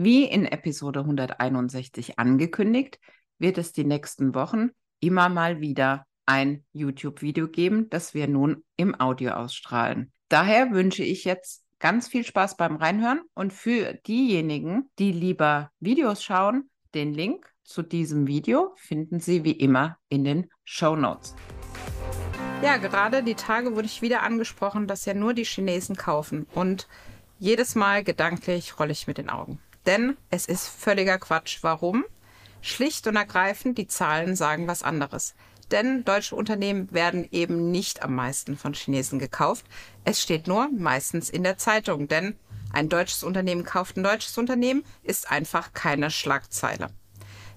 Wie in Episode 161 angekündigt, wird es die nächsten Wochen immer mal wieder ein YouTube-Video geben, das wir nun im Audio ausstrahlen. Daher wünsche ich jetzt ganz viel Spaß beim Reinhören und für diejenigen, die lieber Videos schauen, den Link zu diesem Video finden Sie wie immer in den Show Notes. Ja, gerade die Tage wurde ich wieder angesprochen, dass ja nur die Chinesen kaufen. Und jedes Mal gedanklich rolle ich mit den Augen. Denn es ist völliger Quatsch. Warum? Schlicht und ergreifend, die Zahlen sagen was anderes. Denn deutsche Unternehmen werden eben nicht am meisten von Chinesen gekauft. Es steht nur meistens in der Zeitung. Denn ein deutsches Unternehmen kauft ein deutsches Unternehmen ist einfach keine Schlagzeile.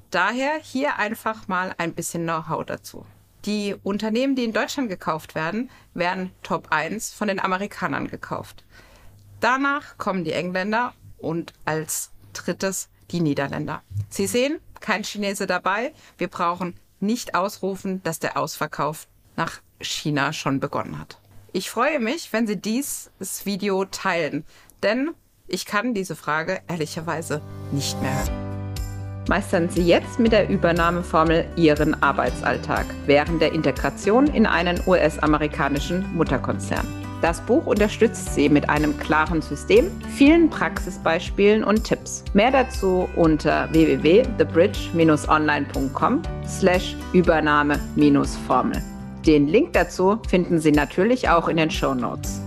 Daher hier einfach mal ein bisschen Know-how dazu. Die Unternehmen, die in Deutschland gekauft werden, werden Top 1 von den Amerikanern gekauft. Danach kommen die Engländer und als drittes die Niederländer. Sie sehen, kein Chinese dabei. Wir brauchen nicht ausrufen, dass der Ausverkauf nach China schon begonnen hat. Ich freue mich, wenn Sie dieses Video teilen, denn ich kann diese Frage ehrlicherweise nicht mehr hören. Meistern Sie jetzt mit der Übernahmeformel Ihren Arbeitsalltag während der Integration in einen US-amerikanischen Mutterkonzern. Das Buch unterstützt Sie mit einem klaren System, vielen Praxisbeispielen und Tipps. Mehr dazu unter www.thebridge-online.com slash Übernahme-Formel. Den Link dazu finden Sie natürlich auch in den Show Notes.